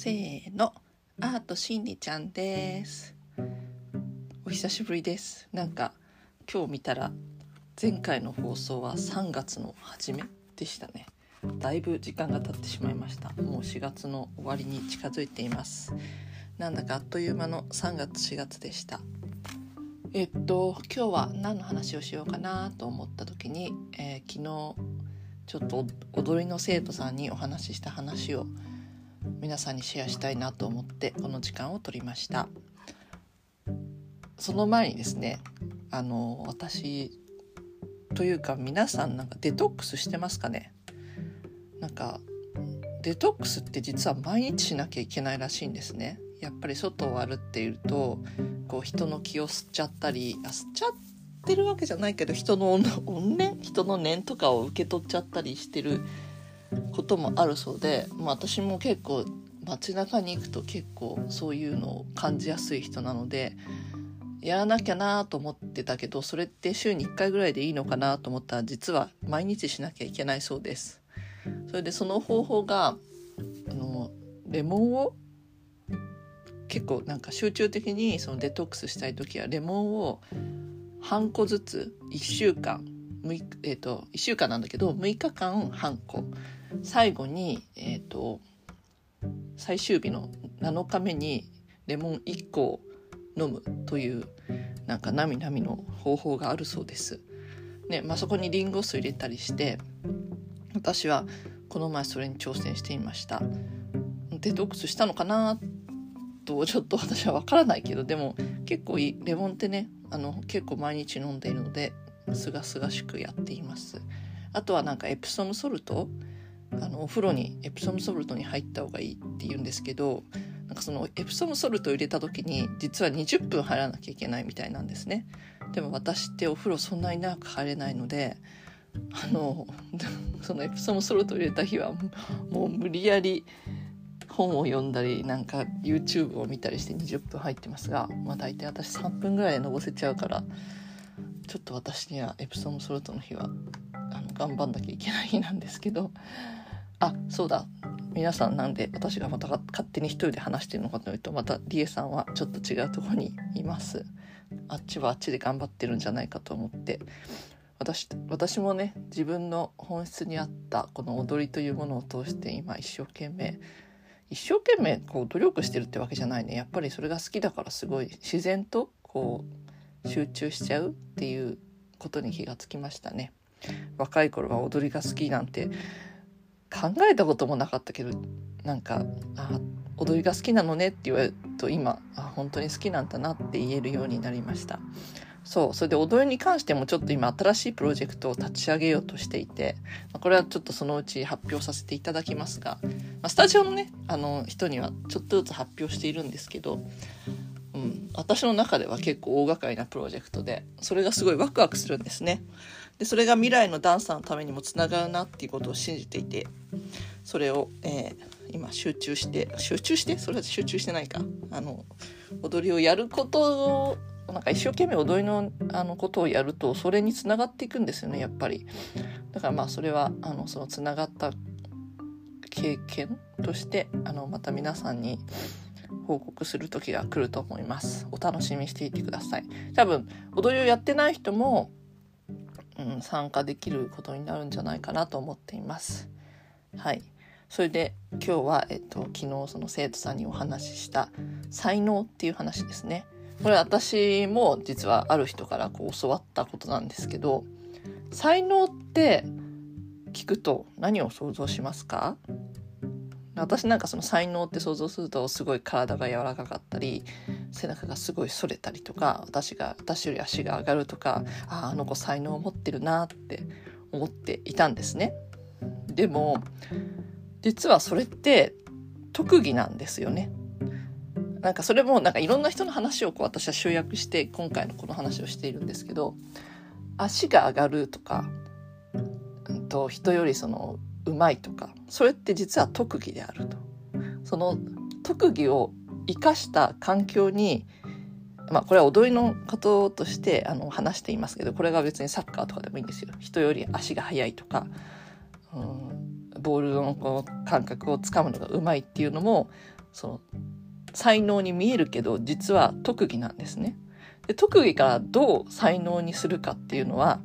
せーの。アートしんりちゃんです。お久しぶりです。なんか今日見たら前回の放送は3月の初めでしたね。だいぶ時間が経ってしまいました。もう4月の終わりに近づいています。なんだかあっという間の3月4月でした。えっと今日は何の話をしようかなと思った時に、えー、昨日ちょっと踊りの生徒さんにお話しした話を皆さんにシェアしたいなと思ってこの時間を取りました。その前にですねあの私というか皆さんなんかデトックスしてますかね？なんかデトックスって実は毎日しなきゃいけないらしいんですね。やっぱり外を歩っているとこう人の気を吸っちゃったりあ吸っちゃってるわけじゃないけど人の怨念人の念とかを受け取っちゃったりしてることもあるそうで、まあ、私も結構街中に行くと結構そういうのを感じやすい人なのでやらなきゃなと思ってたけどそれって週に1回ぐらいでいいのかなと思ったら実は毎日しなきゃいけないそうです。それでその方法があのレモンを結構なんか集中的にそのデトックスしたい時はレモンを半個ずつ1週間6、えーと、1週間なんだけど6日間半個最後に、えーと、最終日の7日目にレモン1個を飲むというなんかなみなみの方法があるそうです。ねまあ、そこにリンゴ酢入れたりして私はこの前それに挑戦していました。デトックスしたのかなとちょっと私は分からないけどでも結構いいレモンってねあの結構毎日飲んでいるのですがすがしくやっていますあとはなんかエプソムソルトあのお風呂にエプソムソルトに入った方がいいって言うんですけどなんかそのエプソムソルトを入れた時に実は20分入らなきゃいけないみたいなんですね。でも私ってお風呂そんなに長く入れないのであの そのエプソムソルトを入れた日はもう無理やり本を読んだりなんか YouTube を見たりして20分入ってますが、まあ、大体私3分ぐらいでのぼせちゃうからちょっと私にはエプソムソルトの日は頑張んなきゃいけない日なんですけど。あそうだ。皆さんなんで私がまた勝手に一人で話してるのかというとまたリエさんはちょっと違うところにいます。あっちはあっちで頑張ってるんじゃないかと思って。私私もね自分の本質に合ったこの踊りというものを通して今一生懸命一生懸命こう努力してるってわけじゃないね。やっぱりそれが好きだからすごい自然とこう集中しちゃうっていうことに気がつきましたね。若い頃は踊りが好きなんて考えたこともなかったけどなんかあ踊りが好きなのねって言われると今あ本当に好きなんだなって言えるようになりました。そうそれで踊りに関してもちょっと今新しいプロジェクトを立ち上げようとしていてこれはちょっとそのうち発表させていただきますが、まあ、スタジオのねあの人にはちょっとずつ発表しているんですけどうん、私の中では結構大掛かりなプロジェクトでそれがすごいワクワクするんですね。でそれが未来のダンサーのためにもつながるなっていうことを信じていてそれを、えー、今集中して集中して？それは集中してないか。あの踊りをやることをなんか一生懸命踊りのあのことをやるとそれにつながっていくんですよねやっぱり。だからまあそれはあのそのつながった経験としてあのまた皆さんに報告する時が来ると思います。お楽しみにしていてください。多分踊りをやってない人も、うん、参加できることになるんじゃないかなと思っています。はい。それで今日は、えっと、昨日その生徒さんにお話しした才能っていう話ですね。これ私も実はある人からこう教わったことなんですけど才能って聞くと何を想像しますか？私なんかその才能って想像するとすごい体が柔らかかったり背中がすごい反れたりとか私が私より足が上がるとかああの子才能を持ってるなって思っていたんですね。でも実はそれって特技なんですよね。なんかそれもなんかいろんな人の話をこう私は集約して今回のこの話をしているんですけど足が上がるとか、うんと人よりそのうまいとかそれって実は特技であるとその特技を生かした環境にまあこれは踊りのこととしてあの話していますけどこれが別にサッカーとかでもいいんですよ人より足が速いとか、うん、ボールのこう感覚をつかむのがうまいっていうのもその才能に見えるけど実は特技なんですね。で特技からどう才能にするかっていうのは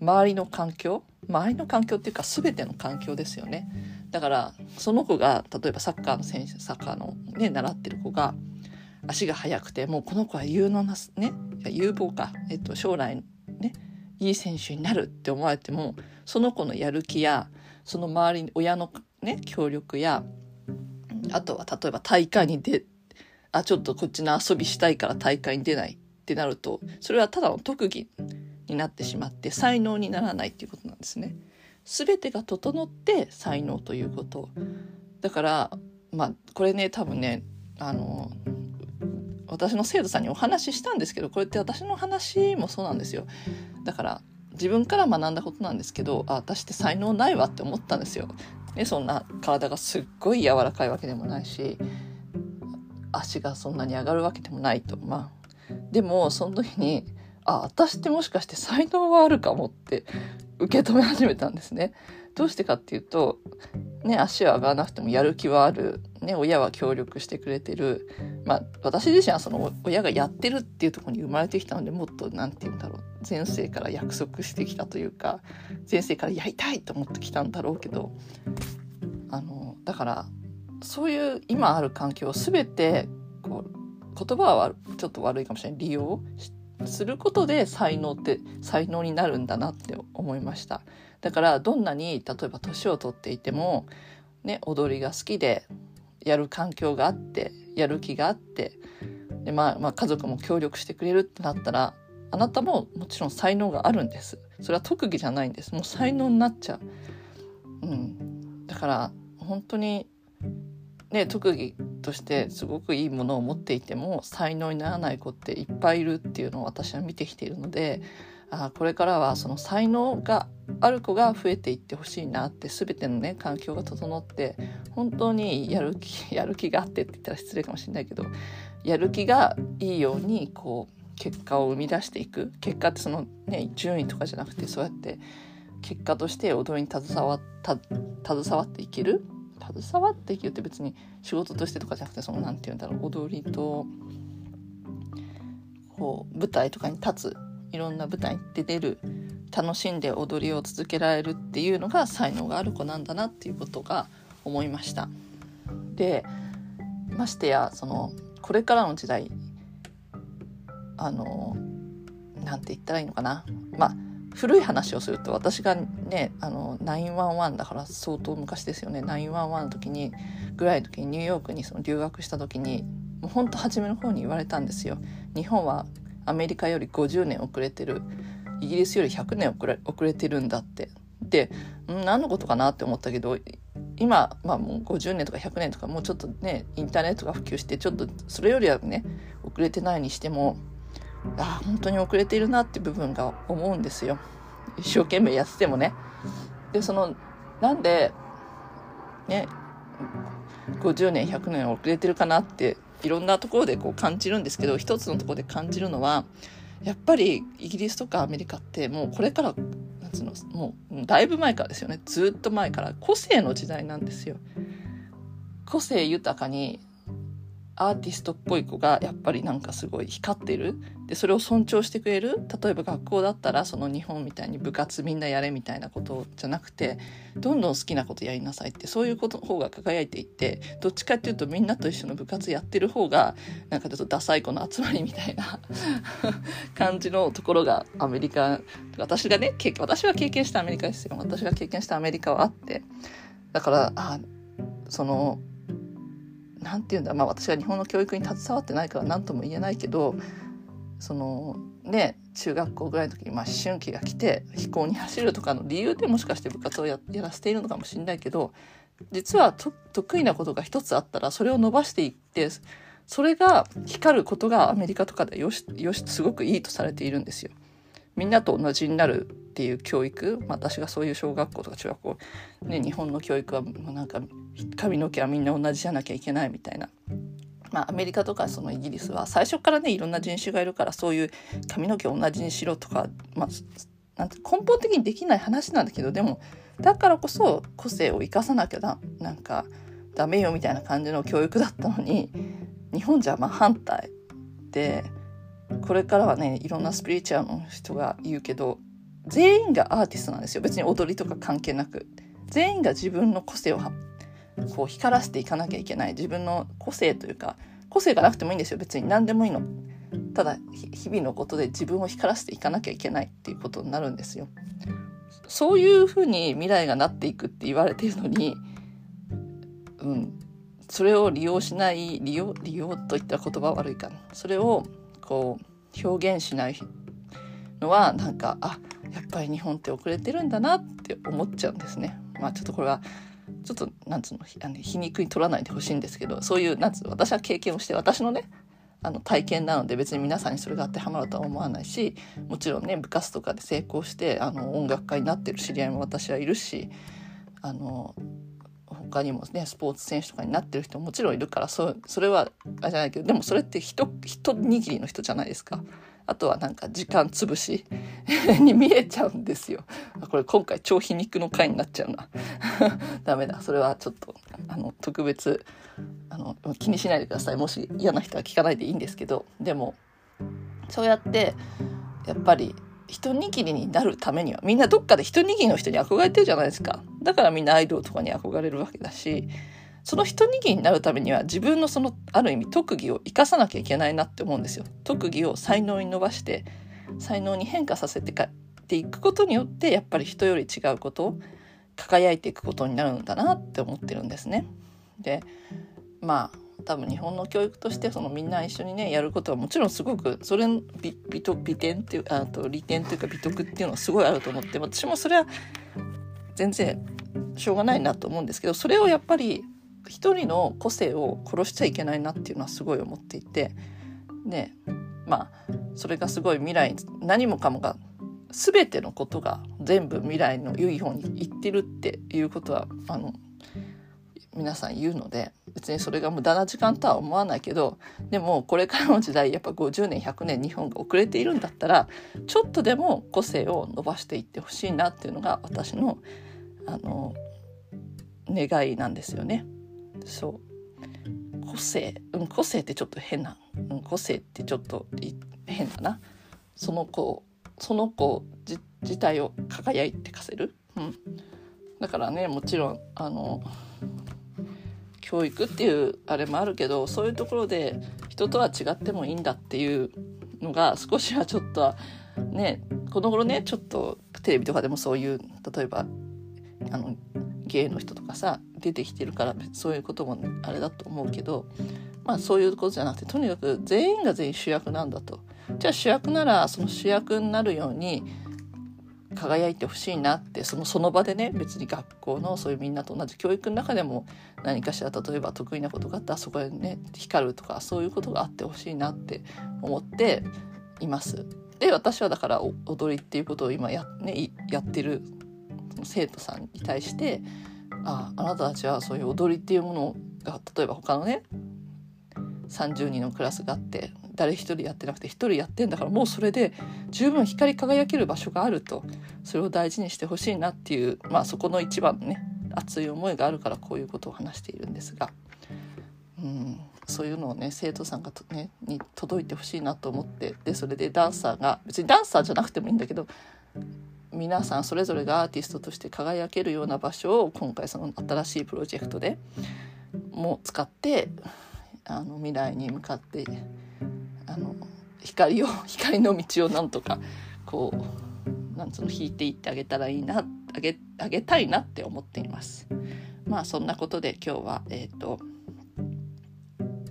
周りの環境周りの環境っていうか全ての環境ですよね。だからその子が例えばサッカーの選手サッカーのね習ってる子が足が速くてもうこの子は有能なね有望か、えっと、将来ねいい選手になるって思われてもその子のやる気やその周りに親のね協力やあとは例えば大会に出あちょっとこっちの遊びしたいから大会に出ないってなるとそれはただの特技になってしまって才能にならないっていうことなんですね。全てが整って才能ということ。だからまあこれね多分ねあの私の生徒さんにお話ししたんですけどこれって私の話もそうなんですよ。だから自分から学んだことなんですけどあ私って才能ないわって思ったんですよ。ね、そんな体がすっごい柔らかいわけでもないし足がそんなに上がるわけでもないと。まあでもその時にあ私ってもしかして才能はあるかもって受け止め始めたんですね。どうしてかっていうと、ね、足は上がらなくてもやる気はある、ね、親は協力してくれてる、まあ、私自身はその親がやってるっていうところに生まれてきたのでもっと何て言うんだろう。前世から約束してきたというか前世からやりたいと思ってきたんだろうけどあのだからそういう今ある環境を全てこう言葉はちょっと悪いかもしれない。利用してすることで才能って才能になるんだなって思いました。だからどんなに例えば年を取っていても、ね、踊りが好きでやる環境があってやる気があってで、まあ、まあ家族も協力してくれるってなったらあなたももちろん才能があるんです。それは特技じゃないんです。もう才能になっちゃう、うん、だから本当にね特技としてすごくいいものを持っていても才能にならない子っていっぱいいるっていうのを私は見てきているのであこれからはその才能がある子が増えていってほしいなって全てのね環境が整って本当にやる気 やる気があってって言ったら失礼かもしれないけどやる気がいいようにこう結果を生み出していく。結果ってそのね順位とかじゃなくてそうやって結果として踊りに携わ携わっていける。携わっていけるって別に仕事としてとかじゃなくてその何て言うんだろう踊りとこう舞台とかに立ついろんな舞台に出る楽しんで踊りを続けられるっていうのが才能がある子なんだなっていうことが思いました。でましてやそのこれからの時代あのなんて言ったらいいのかなまあ古い話をすると私がねあの911だから相当昔ですよね。911の時にぐらいの時にニューヨークにその留学した時にもうほんと初めの方に言われたんですよ。日本はアメリカより50年遅れてる。イギリスより100年遅れ遅れてるんだって。で何のことかなって思ったけど今、まあ、もう50年とか100年とかもうちょっとねインターネットが普及してちょっとそれよりはね遅れてないにしてもあ本当に遅れているなって部分が思うんですよ。一生懸命やっててもね。でそのなんでね50年100年遅れてるかなっていろんなところでこう感じるんですけど一つのところで感じるのはやっぱりイギリスとかアメリカってもうこれからなんつうのもうだいぶ前からですよね。ずっと前から個性の時代なんですよ。個性豊かにアーティストっぽい子がやっぱりなんかすごい光ってる。でそれを尊重してくれる。例えば学校だったらその日本みたいに部活みんなやれみたいなことじゃなくてどんどん好きなことやりなさいってそういうことの方が輝いていってどっちかっていうとみんなと一緒の部活やってる方がなんかちょっとダサい子の集まりみたいな 感じのところがアメリカ私がね私は経験したアメリカですよ。私が経験したアメリカはあって。だからあその何て言うんだまあ私が日本の教育に携わってないから何とも言えないけどそのね中学校ぐらいの時に、まあ、思春期が来て飛行に走るとかの理由でもしかして部活をやらせているのかもしれないけど実は得意なことが一つあったらそれを伸ばしていってそれが光ることがアメリカとかでよしよしすごくいいとされているんですよ。みんなと同じになるっていう教育、まあ、私がそういう小学校とか中学校、ね、日本の教育はもうなんか髪の毛はみんな同じじゃなきゃいけないみたいな。まあ、アメリカとかそのイギリスは最初からねいろんな人種がいるからそういう髪の毛同じにしろとか、まあ、なんて根本的にできない話なんだけどでもだからこそ個性を生かさなきゃだなんかダメよみたいな感じの教育だったのに日本じゃ真反対でこれからはねいろんなスピリチュアルの人が言うけど全員がアーティストなんですよ。別に踊りとか関係なく。全員が自分の個性をこう光らせていかなきゃいけない。自分の個性というか個性がなくてもいいんですよ。別に何でもいいの。ただ日々のことで自分を光らせていかなきゃいけないっていうことになるんですよ。そういうふうに未来がなっていくって言われてるのにうん。それを利用しない利用利用といった言葉悪いかな。それをこう表現しないのはなんかあやっぱり日本って遅れてるんだなって思っちゃうんですね。まあちょっとこれはちょっとなんつうのあの皮肉に取らないでほしいんですけどそういうなんつう私は経験をして私のねあの体験なので別に皆さんにそれが当てはまるとは思わないしもちろんね部活とかで成功してあの音楽家になってる知り合いも私はいるしあの他にもねスポーツ選手とかになってる人ももちろんいるからそそれはあれじゃないけどでもそれって一一握りの人じゃないですか。あとはなんか時間潰し に見えちゃうんですよ。これ今回超皮肉の回になっちゃうな。ダメだ。それはちょっとあの特別あの気にしないでください。もし嫌な人は聞かないでいいんですけど、でもそうやってやっぱり一握りになるためにはみんなどっかで一握りの人に憧れてるじゃないですか。だからみんなアイドルとかに憧れるわけだし、その一握りになるためには自分のそのある意味特技を生かさなきゃいけないなって思うんですよ。特技を才能に伸ばして才能に変化させてていくことによってやっぱり人より違うことを輝いていくことになるんだなって思ってるんですね。でまあ多分日本の教育としてそのみんな一緒にねやることはもちろんすごくそれの美美美点っていうあと利点というか美徳っていうのはすごいあると思って私もそれは全然しょうがないなと思うんですけどそれをやっぱり一人の個性を殺しちゃいけないなっていうのはすごい思っていてでまあそれがすごい未来何もかもが全てのことが全部未来の良い方にいってるっていうことはあの皆さん言うので別にそれが無駄な時間とは思わないけどでもこれからの時代やっぱ50年100年日本が遅れているんだったらちょっとでも個性を伸ばしていってほしいなっていうのが私のあの願いなんですよね。そう。個性、うん、個性ってちょっと変な、うん、個性ってちょっと変だな。その子その子自体を輝いてかせる、うん、だからねもちろんあの教育っていうあれもあるけどそういうところで人とは違ってもいいんだっていうのが少しはちょっとねこの頃ねちょっとテレビとかでもそういう例えばあの芸の人とかさ出てきてるからそういうこともあれだと思うけどまあそういうことじゃなくてとにかく全員が全員主役なんだと。じゃあ主役ならその主役になるように輝いてほしいなってそのその場でね別に学校のそういうみんなと同じ教育の中でも何かしら例えば得意なことがあったらそこでね光るとかそういうことがあってほしいなって思っています。で私はだから踊りっていうことを今や,、ね、やってる生徒さんに対してああなたたちはそういう踊りっていうものが例えば他のね30人のクラスがあって誰一人やってなくて一人やってんだからもうそれで十分光り輝ける場所があるとそれを大事にしてほしいなっていうまあそこの一番ね熱い思いがあるからこういうことを話しているんですが、うん、そういうのをね生徒さんがと、ね、に届いてほしいなと思ってでそれでダンサーが別にダンサーじゃなくてもいいんだけど皆さんそれぞれがアーティストとして輝けるような場所を今回その新しいプロジェクトでも使ってあの未来に向かってあの光を 光の道をなんとかこうなんつうの引いていってあげたらいいなあげあげたいなって思っています。まあそんなことで今日はえっ、ー、と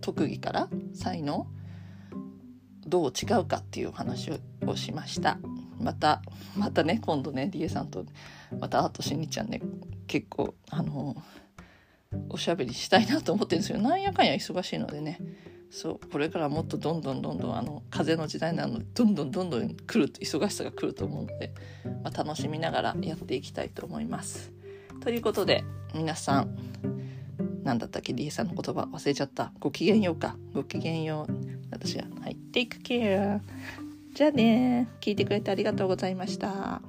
特技から才能どう違うかっていう話をしました。またまたね今度ねリエさんとまたあとしんにちゃんね結構あのおしゃべりしたいなと思ってるんですけどなんやかんや忙しいのでねそうこれからもっとどんどんどんどんあの風の時代なのでどんどんどんどん来る忙しさが来ると思うので、まあ、楽しみながらやっていきたいと思います。ということで皆さん何だったっけリエさんの言葉忘れちゃったごきげんようかごきげんよう私ははい Take care じゃあね聞いてくれてありがとうございました。